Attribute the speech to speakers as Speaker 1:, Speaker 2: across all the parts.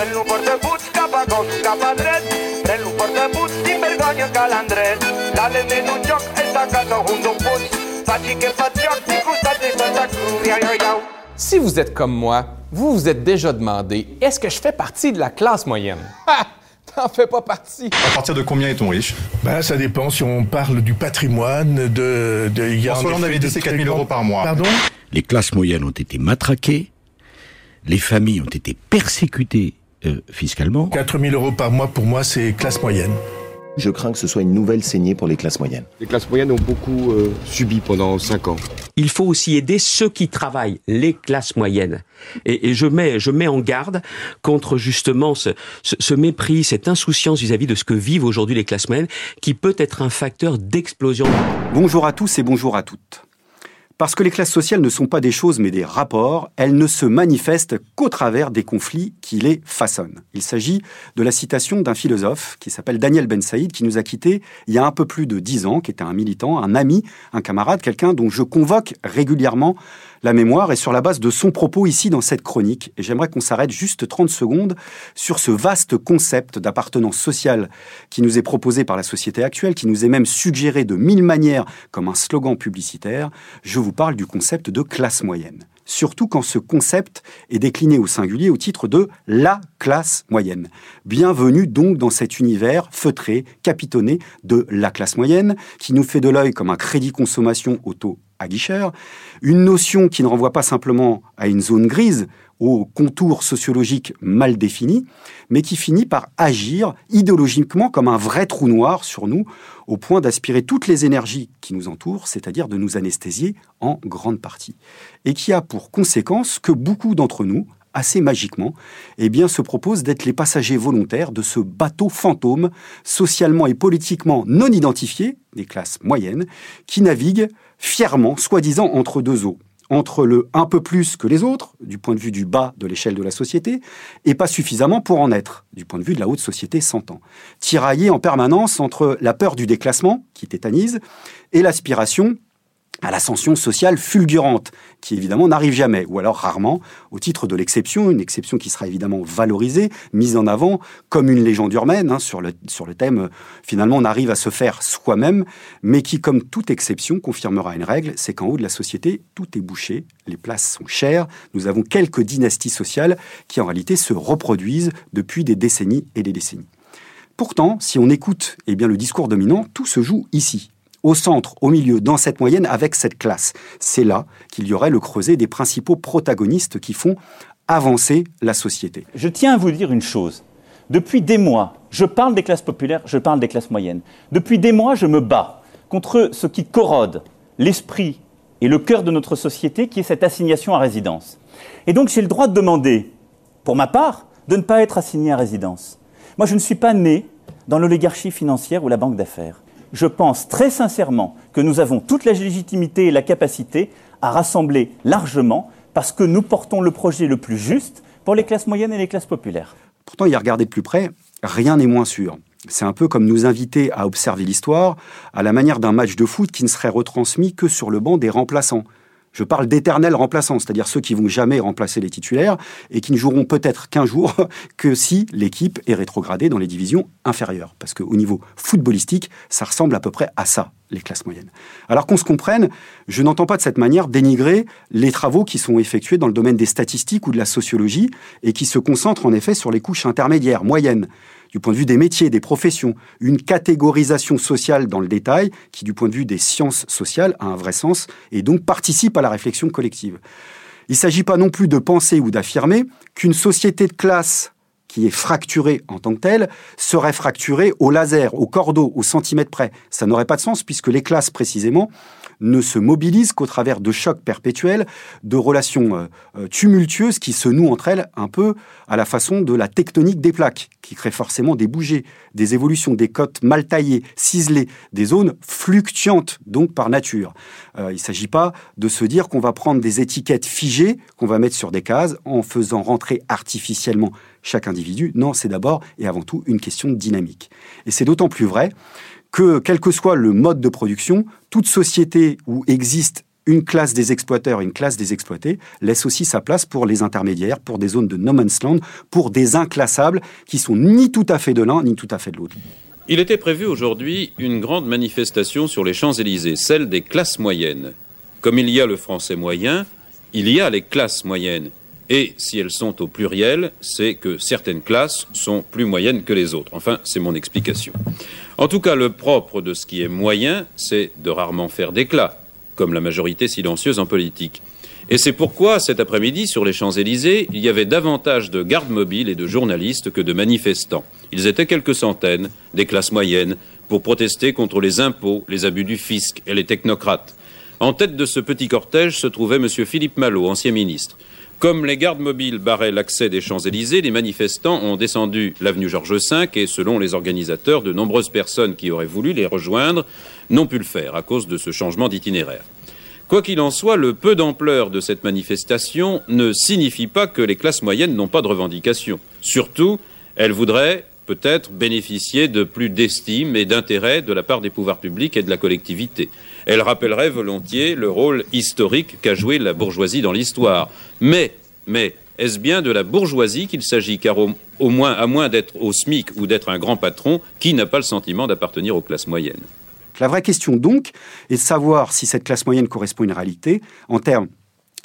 Speaker 1: Pren-lo portabuts cap a gos, cap a dret. Pren-lo portabuts sin vergonya calandret. Dale en un joc, esta casa. Faci que faig joc, ni costat ni Santa. Iau, iau.
Speaker 2: Si vous êtes comme moi, vous vous êtes déjà demandé est-ce que je fais partie de la classe moyenne? Ha T'en fais pas partie.
Speaker 3: À partir de combien est-on riche?
Speaker 4: Ben, ça dépend si on parle du patrimoine, de... de il y a
Speaker 3: François Hollande avait dit
Speaker 4: de
Speaker 3: c'est
Speaker 4: très
Speaker 3: 4 000 euros par mois.
Speaker 4: Pardon?
Speaker 5: Les classes moyennes ont été matraquées, les familles ont été persécutées euh, fiscalement.
Speaker 4: 4 000 euros par mois, pour moi, c'est classe moyenne.
Speaker 6: Je crains que ce soit une nouvelle saignée pour les classes moyennes.
Speaker 7: Les classes moyennes ont beaucoup euh, subi pendant 5 ans.
Speaker 8: Il faut aussi aider ceux qui travaillent, les classes moyennes. Et, et je mets, je mets en garde contre justement ce, ce, ce mépris, cette insouciance vis-à-vis de ce que vivent aujourd'hui les classes moyennes, qui peut être un facteur d'explosion.
Speaker 9: Bonjour à tous et bonjour à toutes. Parce que les classes sociales ne sont pas des choses mais des rapports, elles ne se manifestent qu'au travers des conflits qui les façonnent. Il s'agit de la citation d'un philosophe qui s'appelle Daniel Ben Saïd, qui nous a quittés il y a un peu plus de dix ans, qui était un militant, un ami, un camarade, quelqu'un dont je convoque régulièrement la mémoire et sur la base de son propos ici dans cette chronique. Et j'aimerais qu'on s'arrête juste 30 secondes sur ce vaste concept d'appartenance sociale qui nous est proposé par la société actuelle, qui nous est même suggéré de mille manières comme un slogan publicitaire. Je vous parle du concept de classe moyenne. Surtout quand ce concept est décliné au singulier au titre de la classe moyenne. Bienvenue donc dans cet univers feutré, capitonné de la classe moyenne, qui nous fait de l'œil comme un crédit consommation auto aguicheur, une notion qui ne renvoie pas simplement à une zone grise, aux contours sociologiques mal définis, mais qui finit par agir idéologiquement comme un vrai trou noir sur nous, au point d'aspirer toutes les énergies qui nous entourent, c'est-à-dire de nous anesthésier en grande partie. Et qui a pour conséquence que beaucoup d'entre nous, assez magiquement, eh se proposent d'être les passagers volontaires de ce bateau fantôme, socialement et politiquement non identifié, des classes moyennes, qui navigue fièrement, soi-disant, entre deux eaux entre le un peu plus que les autres, du point de vue du bas de l'échelle de la société, et pas suffisamment pour en être, du point de vue de la haute société s'entend. Tiraillé en permanence entre la peur du déclassement, qui tétanise, et l'aspiration à l'ascension sociale fulgurante, qui évidemment n'arrive jamais, ou alors rarement, au titre de l'exception, une exception qui sera évidemment valorisée, mise en avant comme une légende urbaine, hein, sur, le, thème, euh, finalement on arrive à se faire soi-même, mais qui, comme toute exception, confirmera une règle, c'est qu'en haut de la société, tout est bouché, les places sont chères, nous avons quelques dynasties sociales qui en réalité se reproduisent depuis des décennies et des décennies. Pourtant, si on écoute eh bien, le discours dominant, tout se joue ici, au centre, au milieu, dans cette moyenne, avec cette classe. C'est là qu'il y aurait le creuset des principaux protagonistes qui font avancer la société.
Speaker 10: Je tiens à vous dire une chose. Depuis des mois, je parle des classes populaires, je parle des classes moyennes. Depuis des mois, je me bats contre ce qui corrode l'esprit et le cœur de notre société, qui est cette assignation à résidence. Et donc j'ai le droit de demander, pour ma part, de ne pas être assigné à résidence. Moi, je ne suis pas né dans l'oligarchie financière ou la banque d'affaires je pense très sincèrement que nous avons toute la légitimité et la capacité à rassembler largement parce que nous portons le projet le plus juste pour les classes moyennes et les classes populaires.
Speaker 9: Pourtant, y a regardé de plus près, rien n'est moins sûr. C'est un peu comme nous inviter à observer l'histoire à la manière d'un match de foot qui ne serait retransmis que sur le banc des remplaçants. Je parle d'éternels remplaçants, c'est-à-dire ceux qui vont jamais remplacer les titulaires et qui ne joueront peut-être qu'un jour que si l'équipe est rétrogradée dans les divisions inférieures. Parce qu'au niveau footballistique, ça ressemble à peu près à ça, les classes moyennes. Alors qu'on se comprenne, je n'entends pas de cette manière dénigrer les travaux qui sont effectués dans le domaine des statistiques ou de la sociologie et qui se concentrent en effet sur les couches intermédiaires, moyennes du point de vue des métiers, des professions, une catégorisation sociale dans le détail qui, du point de vue des sciences sociales, a un vrai sens et donc participe à la réflexion collective. Il ne s'agit pas non plus de penser ou d'affirmer qu'une société de classe qui est fracturée en tant que telle serait fracturée au laser, au cordeau, au centimètre près. Ça n'aurait pas de sens puisque les classes, précisément, ne se mobilisent qu'au travers de chocs perpétuels, de relations euh, tumultueuses qui se nouent entre elles un peu à la façon de la tectonique des plaques, qui crée forcément des bougées, des évolutions, des côtes mal taillées, ciselées, des zones fluctuantes, donc par nature. Euh, il ne s'agit pas de se dire qu'on va prendre des étiquettes figées, qu'on va mettre sur des cases, en faisant rentrer artificiellement chaque individu. Non, c'est d'abord et avant tout une question dynamique. Et c'est d'autant plus vrai que, quel que soit le mode de production, toute société où existe une classe des exploiteurs une classe des exploités laisse aussi sa place pour les intermédiaires, pour des zones de no man's land, pour des inclassables qui sont ni tout à fait de l'un ni tout à fait de l'autre.
Speaker 3: Il était prévu aujourd'hui une grande manifestation sur les Champs-Élysées, celle des classes moyennes. Comme il y a le français moyen, il y a les classes moyennes. Et si elles sont au pluriel, c'est que certaines classes sont plus moyennes que les autres. Enfin, c'est mon explication. En tout cas, le propre de ce qui est moyen, c'est de rarement faire d'éclat, comme la majorité silencieuse en politique. Et c'est pourquoi, cet après-midi, sur les Champs-Élysées, il y avait davantage de gardes mobiles et de journalistes que de manifestants. Ils étaient quelques centaines, des classes moyennes, pour protester contre les impôts, les abus du fisc et les technocrates. En tête de ce petit cortège se trouvait M. Philippe Malo, ancien ministre. Comme les gardes mobiles barraient l'accès des Champs-Élysées, les manifestants ont descendu l'avenue Georges V et, selon les organisateurs, de nombreuses personnes qui auraient voulu les rejoindre n'ont pu le faire à cause de ce changement d'itinéraire. Quoi qu'il en soit, le peu d'ampleur de cette manifestation ne signifie pas que les classes moyennes n'ont pas de revendications. Surtout, elles voudraient peut-être bénéficier de plus d'estime et d'intérêt de la part des pouvoirs publics et de la collectivité. Elle rappellerait volontiers le rôle historique qu'a joué la bourgeoisie dans l'histoire. Mais, est-ce bien de la bourgeoisie qu'il s'agit? Car au, moins, à moins d'être au SMIC ou d'être un grand patron, qui n'a pas le sentiment d'appartenir aux classes moyennes?
Speaker 9: La vraie question donc est de savoir si cette classe moyenne correspond à une réalité en termes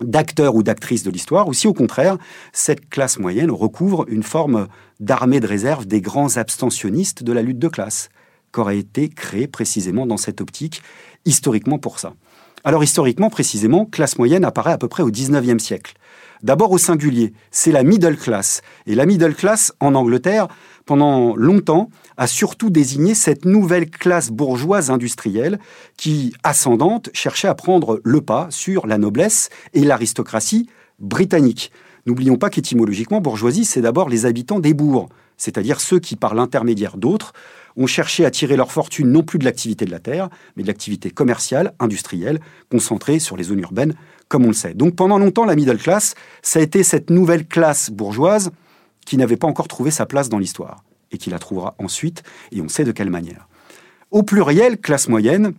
Speaker 9: d'acteurs ou d'actrices de l'histoire, ou si au contraire, cette classe moyenne recouvre une forme d'armée de réserve des grands abstentionnistes de la lutte de classe, qu'aurait été créée précisément dans cette optique, historiquement pour ça. Alors historiquement, précisément, classe moyenne apparaît à peu près au XIXe siècle. D'abord au singulier, c'est la middle class. Et la middle class, en Angleterre, pendant longtemps, a surtout désigné cette nouvelle classe bourgeoise industrielle qui, ascendante, cherchait à prendre le pas sur la noblesse et l'aristocratie britannique. N'oublions pas qu'étymologiquement, bourgeoisie, c'est d'abord les habitants des bourgs, c'est-à-dire ceux qui, par l'intermédiaire d'autres, ont cherché à tirer leur fortune non plus de l'activité de la terre, mais de l'activité commerciale, industrielle, concentrée sur les zones urbaines, comme on le sait. Donc pendant longtemps, la middle class, ça a été cette nouvelle classe bourgeoise qui n'avait pas encore trouvé sa place dans l'histoire, et qui la trouvera ensuite, et on sait de quelle manière. Au pluriel, classe moyenne,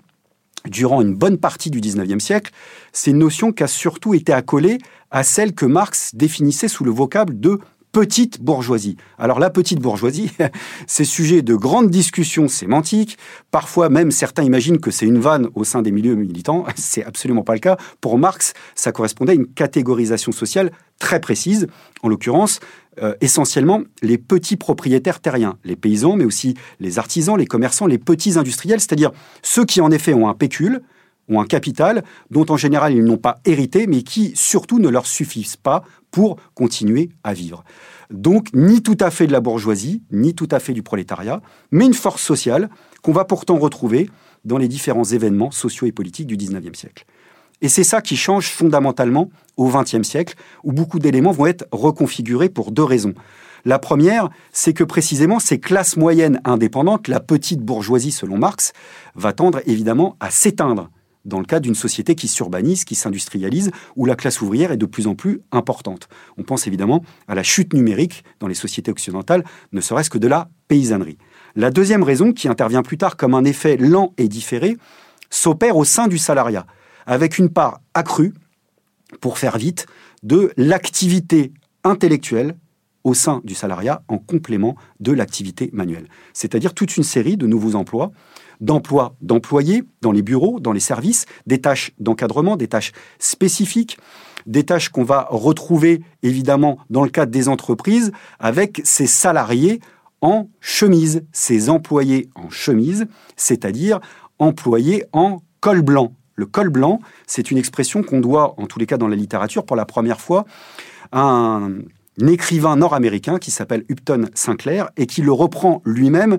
Speaker 9: durant une bonne partie du XIXe siècle, c'est une notion qui a surtout été accolée à celle que Marx définissait sous le vocable de petite bourgeoisie. Alors la petite bourgeoisie, c'est sujet de grandes discussions sémantiques. Parfois même certains imaginent que c'est une vanne au sein des milieux militants. C'est absolument pas le cas. Pour Marx, ça correspondait à une catégorisation sociale très précise. En l'occurrence, euh, essentiellement les petits propriétaires terriens, les paysans, mais aussi les artisans, les commerçants, les petits industriels, c'est-à-dire ceux qui en effet ont un pécule, ont un capital dont en général ils n'ont pas hérité, mais qui surtout ne leur suffisent pas pour continuer à vivre. Donc ni tout à fait de la bourgeoisie, ni tout à fait du prolétariat, mais une force sociale qu'on va pourtant retrouver dans les différents événements sociaux et politiques du XIXe siècle. Et c'est ça qui change fondamentalement au XXe siècle, où beaucoup d'éléments vont être reconfigurés pour deux raisons. La première, c'est que précisément ces classes moyennes indépendantes, la petite bourgeoisie selon Marx, va tendre évidemment à s'éteindre dans le cadre d'une société qui s'urbanise, qui s'industrialise, où la classe ouvrière est de plus en plus importante. On pense évidemment à la chute numérique dans les sociétés occidentales, ne serait-ce que de la paysannerie. La deuxième raison, qui intervient plus tard comme un effet lent et différé, s'opère au sein du salariat avec une part accrue, pour faire vite, de l'activité intellectuelle au sein du salariat en complément de l'activité manuelle. C'est-à-dire toute une série de nouveaux emplois, d'emplois d'employés dans les bureaux, dans les services, des tâches d'encadrement, des tâches spécifiques, des tâches qu'on va retrouver évidemment dans le cadre des entreprises avec ces salariés en chemise, ces employés en chemise, c'est-à-dire employés en col blanc, le col blanc, c'est une expression qu'on doit, en tous les cas dans la littérature, pour la première fois, à un écrivain nord-américain qui s'appelle Upton Sinclair et qui le reprend lui-même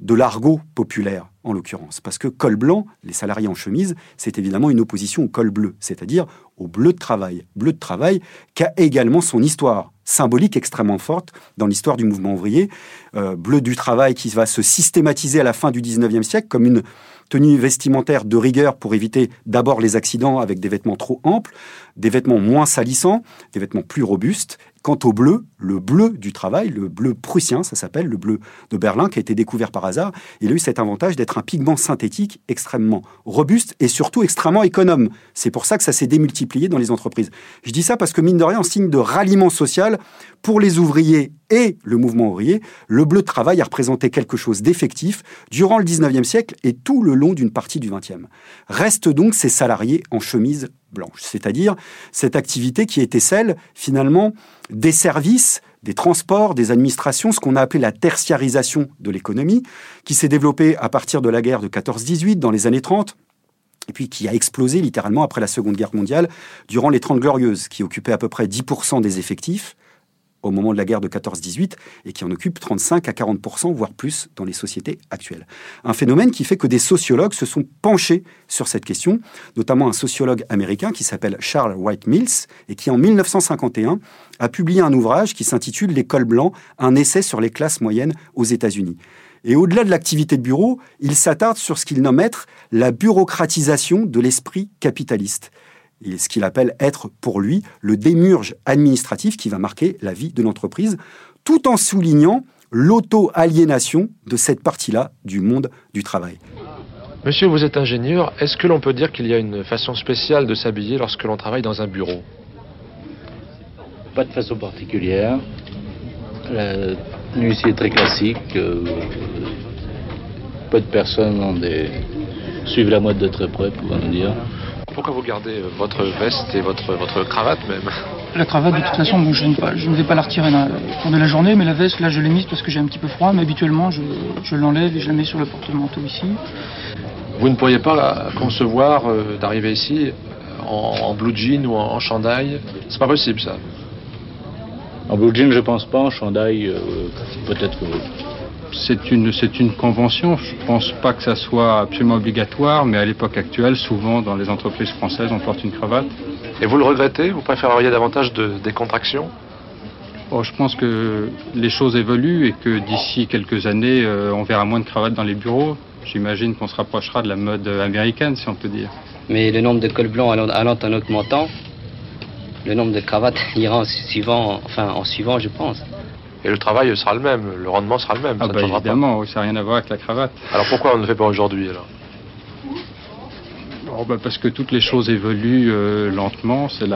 Speaker 9: de l'argot populaire, en l'occurrence. Parce que col blanc, les salariés en chemise, c'est évidemment une opposition au col bleu, c'est-à-dire au bleu de travail. Bleu de travail qui a également son histoire symbolique extrêmement forte dans l'histoire du mouvement ouvrier. Euh, bleu du travail qui va se systématiser à la fin du 19e siècle comme une tenue vestimentaire de rigueur pour éviter d'abord les accidents avec des vêtements trop amples, des vêtements moins salissants, des vêtements plus robustes. Quant au bleu, le bleu du travail, le bleu prussien, ça s'appelle, le bleu de Berlin, qui a été découvert par hasard, il a eu cet avantage d'être un pigment synthétique extrêmement robuste et surtout extrêmement économe. C'est pour ça que ça s'est démultiplié dans les entreprises. Je dis ça parce que mine de rien, en signe de ralliement social, pour les ouvriers et le mouvement ouvrier, le bleu de travail a représenté quelque chose d'effectif durant le 19e siècle et tout le long d'une partie du 20e. Restent donc ces salariés en chemise blanche, c'est-à-dire cette activité qui était celle, finalement, des services des transports, des administrations, ce qu'on a appelé la tertiarisation de l'économie, qui s'est développée à partir de la guerre de 14-18 dans les années 30 et puis qui a explosé littéralement après la Seconde Guerre mondiale durant les Trente Glorieuses, qui occupaient à peu près 10% des effectifs, au moment de la guerre de 14-18 et qui en occupe 35 à 40%, voire plus, dans les sociétés actuelles. Un phénomène qui fait que des sociologues se sont penchés sur cette question, notamment un sociologue américain qui s'appelle Charles White Mills et qui en 1951 a publié un ouvrage qui s'intitule L'école blanc, un essai sur les classes moyennes aux États-Unis. Et au-delà de l'activité de bureau, il s'attarde sur ce qu'il nomme être la bureaucratisation de l'esprit capitaliste ce qu'il appelle être pour lui le démurge administratif qui va marquer la vie de l'entreprise, tout en soulignant l'auto-aliénation de cette partie-là du monde du travail.
Speaker 11: Monsieur, vous êtes ingénieur. Est-ce que l'on peut dire qu'il y a une façon spéciale de s'habiller lorsque l'on travaille dans un bureau?
Speaker 12: Pas de façon particulière. L'huissier est très classique. Euh, peu de personnes ont des... suivent la mode de très près, pouvons-nous dire.
Speaker 11: Pourquoi vous gardez euh, votre veste et votre, votre cravate même?
Speaker 13: La cravate, de toute façon, bon, je, ne pas, je, ne vais pas la retirer au cours de la journée, mais la veste, là, je l'ai mise parce que j'ai un petit peu froid, mais habituellement, je, je l'enlève et je la mets sur le porte-manteau ici.
Speaker 11: Vous ne pourriez pas concevoir euh, d'arriver ici en, en, blue jean ou en, en chandail? C'est pas possible, ça
Speaker 12: En blue jean, je pense pas. En chandail, euh, peut-être que
Speaker 14: c'est une, c'est une convention. Je ne pense pas que ça soit absolument obligatoire, mais à l'époque actuelle, souvent dans les entreprises françaises, on porte une cravate.
Speaker 11: Et vous le regrettez? Vous préféreriez davantage de décontraction
Speaker 14: oh, Je pense que les choses évoluent et que d'ici quelques années, euh, on verra moins de cravates dans les bureaux. J'imagine qu'on se rapprochera de la mode américaine, si on peut dire.
Speaker 15: Mais le nombre de cols blancs allant en augmentant, le nombre de cravates ira en suivant, enfin en suivant, je pense.
Speaker 11: Et le travail sera le même, le rendement sera le même.
Speaker 14: Ah bah évidemment, ça n'a rien à voir avec la cravate.
Speaker 11: Alors pourquoi on ne le fait pas aujourd'hui alors?
Speaker 14: Oh bah Parce que toutes les choses évoluent euh, lentement, c'est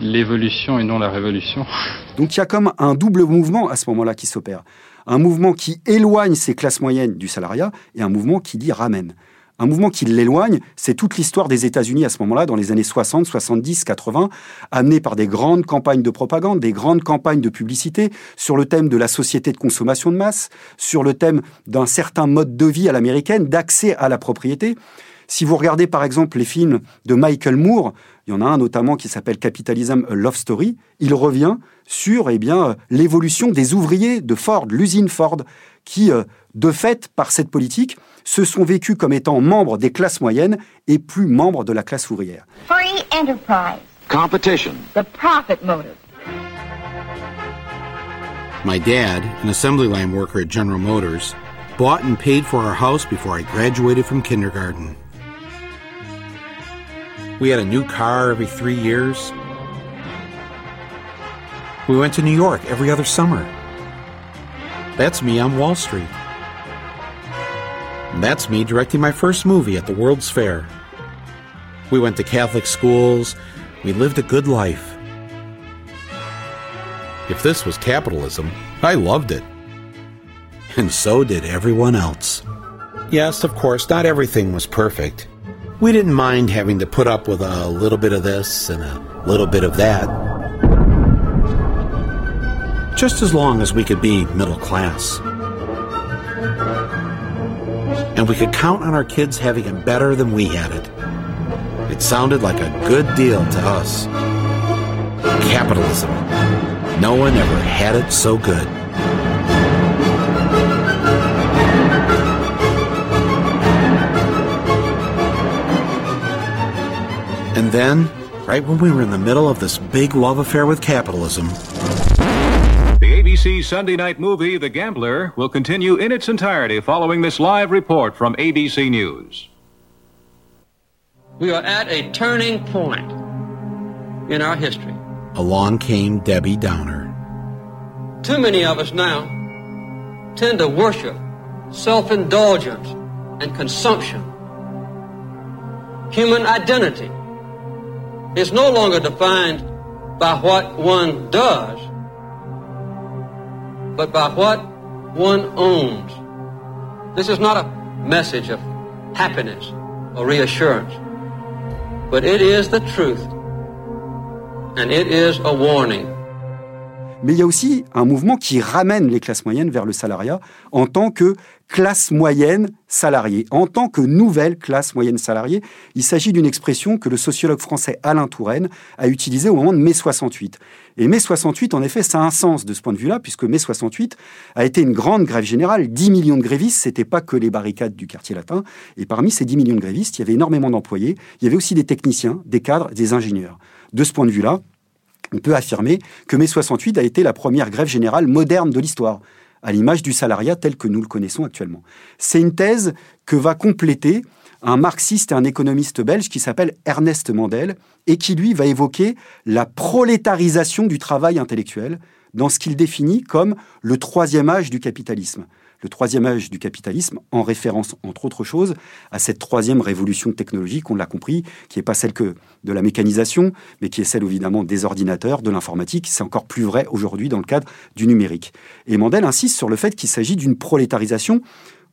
Speaker 14: l'évolution et non la révolution.
Speaker 9: Donc il y a comme un double mouvement à ce moment-là qui s'opère. Un mouvement qui éloigne ces classes moyennes du salariat et un mouvement qui l'y ramène. Un mouvement qui l'éloigne, c'est toute l'histoire des États-Unis à ce moment-là, dans les années 60, 70, 80, amenée par des grandes campagnes de propagande, des grandes campagnes de publicité sur le thème de la société de consommation de masse, sur le thème d'un certain mode de vie à l'américaine, d'accès à la propriété. Si vous regardez par exemple les films de Michael Moore, il y en a un notamment qui s'appelle Capitalism Love Story, il revient sur eh bien l'évolution des ouvriers de Ford, l'usine Ford, qui euh, de fait par cette politique se sont vécus comme étant membres des classes moyennes et plus membres de la classe ouvrière.
Speaker 16: Free enterprise.
Speaker 17: Competition.
Speaker 16: The profit motive.
Speaker 17: My dad, an assembly line worker at General Motors, bought and paid for our house before I graduated from kindergarten. We had a new car every three years. We went to New York every other summer. That's me on Wall Street. That's me directing my first movie at the World's Fair. We went to Catholic schools. We lived a good life. If this was capitalism, I loved it. And so did everyone else. Yes, of course, not everything was perfect. We didn't mind having to put up with a little bit of this and a little bit of that. Just as long as we could be middle class and we could count on our kids having it better than we had it. It sounded like a good deal to us. Capitalism. No one ever had it so good. And then, right when we were in the middle of this big love affair with capitalism,
Speaker 18: ABC Sunday night movie, The Gambler, will continue in its entirety following this live report from ABC News.
Speaker 19: We are at a turning point in our history.
Speaker 17: Along came Debbie Downer.
Speaker 19: Too many of us now tend to worship self indulgence and consumption. Human identity is no longer defined by what one does, but by what one owns. This is not a message of happiness or reassurance, but it is the truth, and it is a warning.
Speaker 9: Mais il y a aussi un mouvement qui ramène les classes moyennes vers le salariat en tant que classe moyenne salariée, en tant que nouvelle classe moyenne salariée. Il s'agit d'une expression que le sociologue français Alain Touraine a utilisée au moment de mai 68. Et mai 68, en effet, ça a un sens de ce point de vue-là, puisque mai 68 a été une grande grève générale. 10 millions de grévistes, c'était pas que les barricades du quartier latin. Et parmi ces 10 millions de grévistes, il y avait énormément d'employés. Il y avait aussi des techniciens, des cadres, des ingénieurs. De ce point de vue-là, on peut affirmer que mai 68 a été la première grève générale moderne de l'histoire, à l'image du salariat tel que nous le connaissons actuellement. C'est une thèse que va compléter un marxiste et un économiste belge qui s'appelle Ernest Mandel et qui, lui, va évoquer la prolétarisation du travail intellectuel dans ce qu'il définit comme le troisième âge du capitalisme le troisième âge du capitalisme, en référence, entre autres choses, à cette troisième révolution technologique, on l'a compris, qui n'est pas celle que de la mécanisation, mais qui est celle évidemment des ordinateurs, de l'informatique. C'est encore plus vrai aujourd'hui dans le cadre du numérique. Et Mandel insiste sur le fait qu'il s'agit d'une prolétarisation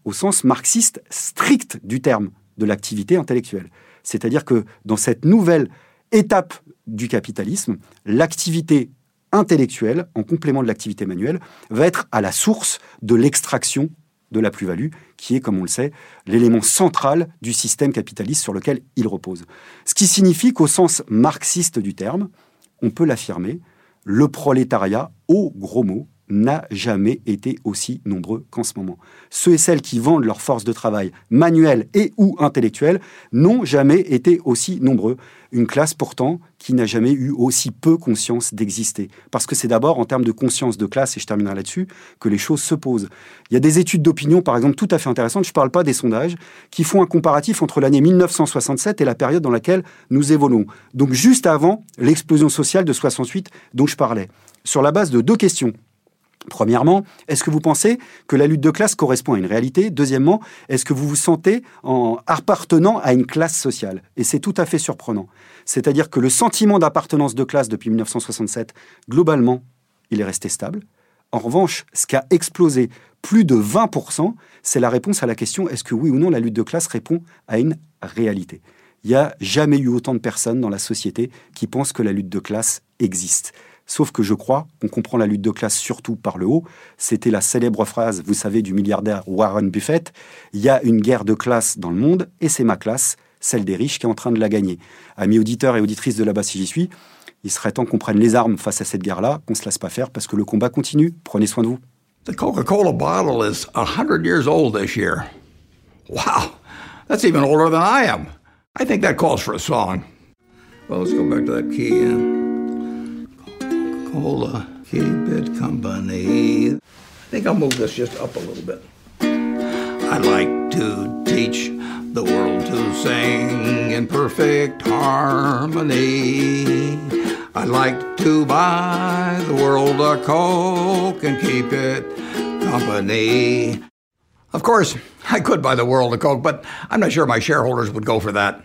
Speaker 9: au sens marxiste strict du terme de l'activité intellectuelle. C'est-à-dire que dans cette nouvelle étape du capitalisme, l'activité intellectuel, en complément de l'activité manuelle, va être à la source de l'extraction de la plus-value, qui est, comme on le sait, l'élément central du système capitaliste sur lequel il repose. Ce qui signifie qu'au sens marxiste du terme, on peut l'affirmer, le prolétariat, au gros mot, n'a jamais été aussi nombreux qu'en ce moment. Ceux et celles qui vendent leur force de travail manuelle et ou intellectuelle n'ont jamais été aussi nombreux. Une classe pourtant qui n'a jamais eu aussi peu conscience d'exister. Parce que c'est d'abord en termes de conscience de classe, et je terminerai là-dessus, que les choses se posent. Il y a des études d'opinion, par exemple, tout à fait intéressantes, je ne parle pas des sondages, qui font un comparatif entre l'année 1967 et la période dans laquelle nous évoluons. Donc juste avant l'explosion sociale de 68 dont je parlais. Sur la base de deux questions. Premièrement, est-ce que vous pensez que la lutte de classe correspond à une réalité? Deuxièmement, est-ce que vous vous sentez en appartenant à une classe sociale? Et c'est tout à fait surprenant. C'est-à-dire que le sentiment d'appartenance de classe depuis 1967, globalement, il est resté stable. En revanche, ce qui a explosé plus de 20%, c'est la réponse à la question est-ce que oui ou non la lutte de classe répond à une réalité? Il n'y a jamais eu autant de personnes dans la société qui pensent que la lutte de classe existe. Sauf que je crois qu'on comprend la lutte de classe surtout par le haut. C'était la célèbre phrase, vous savez, du milliardaire Warren Buffett. Il y a une guerre de classe dans le monde et c'est ma classe, celle des riches, qui est en train de la gagner. Amis auditeurs et auditrices de là-bas si j'y suis, il serait temps qu'on prenne les armes face à cette guerre-là, qu'on ne se laisse pas faire parce que le combat continue. Prenez soin de vous.
Speaker 20: The Coca-Cola bottle is 100 years old this year. Wow, that's even older than I am. I think that calls for a song. Well, let's go back to that key. Cola, keep it company. I think I'll move this just up a little bit. I like to teach the world to sing in perfect harmony. I like to buy the world a Coke and keep it company. Of course, I could buy the world a Coke, but I'm not sure my shareholders would go for that.